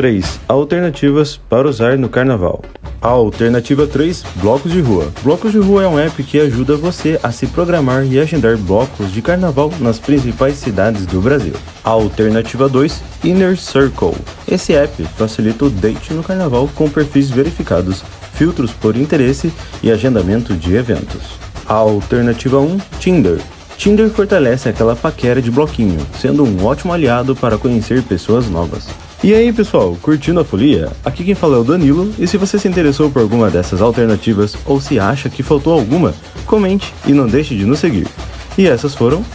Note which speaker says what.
Speaker 1: 3. Alternativas para usar no carnaval. A alternativa 3, blocos de rua. Blocos de rua é um app que ajuda você a se programar e agendar blocos de carnaval nas principais cidades do Brasil. A alternativa 2, Inner Circle. Esse app facilita o date no carnaval com perfis verificados, filtros por interesse e agendamento de eventos. A alternativa 1, Tinder. Tinder fortalece aquela paquera de bloquinho, sendo um ótimo aliado para conhecer pessoas novas. E aí, pessoal, curtindo a folia? Aqui quem fala é o Danilo, e se você se interessou por alguma dessas alternativas ou se acha que faltou alguma, comente e não deixe de nos seguir. E essas foram